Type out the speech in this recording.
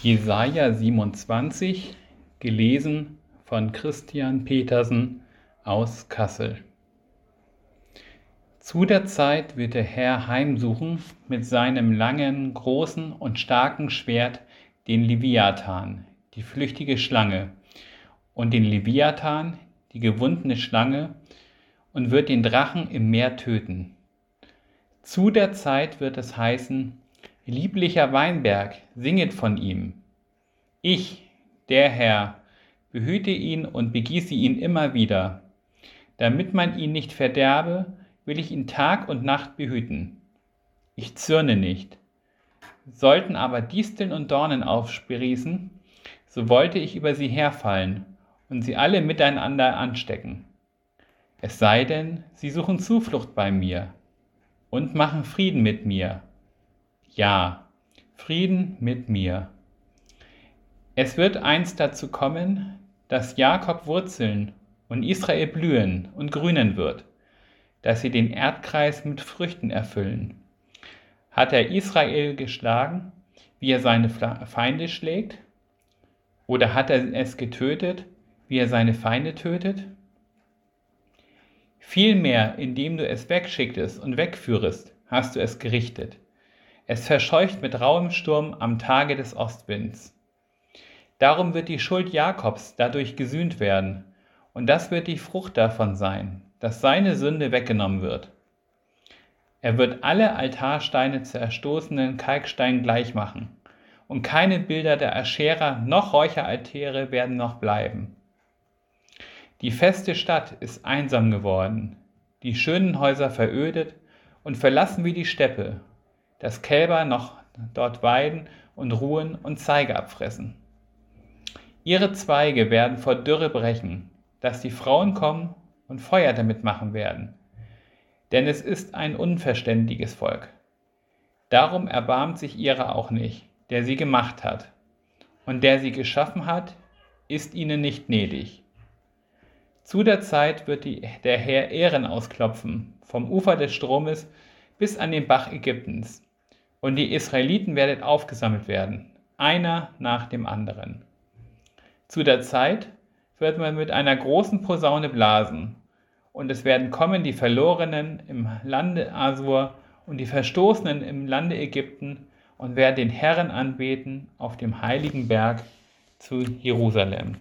Jesaja 27, gelesen von Christian Petersen aus Kassel. Zu der Zeit wird der Herr heimsuchen mit seinem langen, großen und starken Schwert den Leviathan, die flüchtige Schlange, und den Leviathan, die gewundene Schlange, und wird den Drachen im Meer töten. Zu der Zeit wird es heißen, Lieblicher Weinberg, singet von ihm. Ich, der Herr, behüte ihn und begieße ihn immer wieder. Damit man ihn nicht verderbe, will ich ihn Tag und Nacht behüten. Ich zürne nicht. Sollten aber Disteln und Dornen aufsprießen, so wollte ich über sie herfallen und sie alle miteinander anstecken. Es sei denn, sie suchen Zuflucht bei mir und machen Frieden mit mir ja, Frieden mit mir. Es wird einst dazu kommen, dass Jakob wurzeln und Israel blühen und grünen wird, dass sie den Erdkreis mit Früchten erfüllen. Hat er Israel geschlagen, wie er seine Feinde schlägt? Oder hat er es getötet, wie er seine Feinde tötet? Vielmehr, indem du es wegschicktest und wegführest, hast du es gerichtet. Es verscheucht mit rauem Sturm am Tage des Ostwinds. Darum wird die Schuld Jakobs dadurch gesühnt werden, und das wird die Frucht davon sein, dass seine Sünde weggenommen wird. Er wird alle Altarsteine zerstoßenen Kalksteinen gleich machen, und keine Bilder der Ascherer noch Räucheraltäre werden noch bleiben. Die feste Stadt ist einsam geworden, die schönen Häuser verödet und verlassen wie die Steppe, dass Kälber noch dort weiden und ruhen und Zeige abfressen. Ihre Zweige werden vor Dürre brechen, dass die Frauen kommen und Feuer damit machen werden. Denn es ist ein unverständiges Volk. Darum erbarmt sich ihrer auch nicht, der sie gemacht hat. Und der sie geschaffen hat, ist ihnen nicht gnädig. Zu der Zeit wird die, der Herr Ehren ausklopfen, vom Ufer des Stromes bis an den Bach Ägyptens und die Israeliten werden aufgesammelt werden, einer nach dem anderen. Zu der Zeit wird man mit einer großen Posaune blasen, und es werden kommen die Verlorenen im Lande Asur und die Verstoßenen im Lande Ägypten und werden den Herrn anbeten auf dem heiligen Berg zu Jerusalem.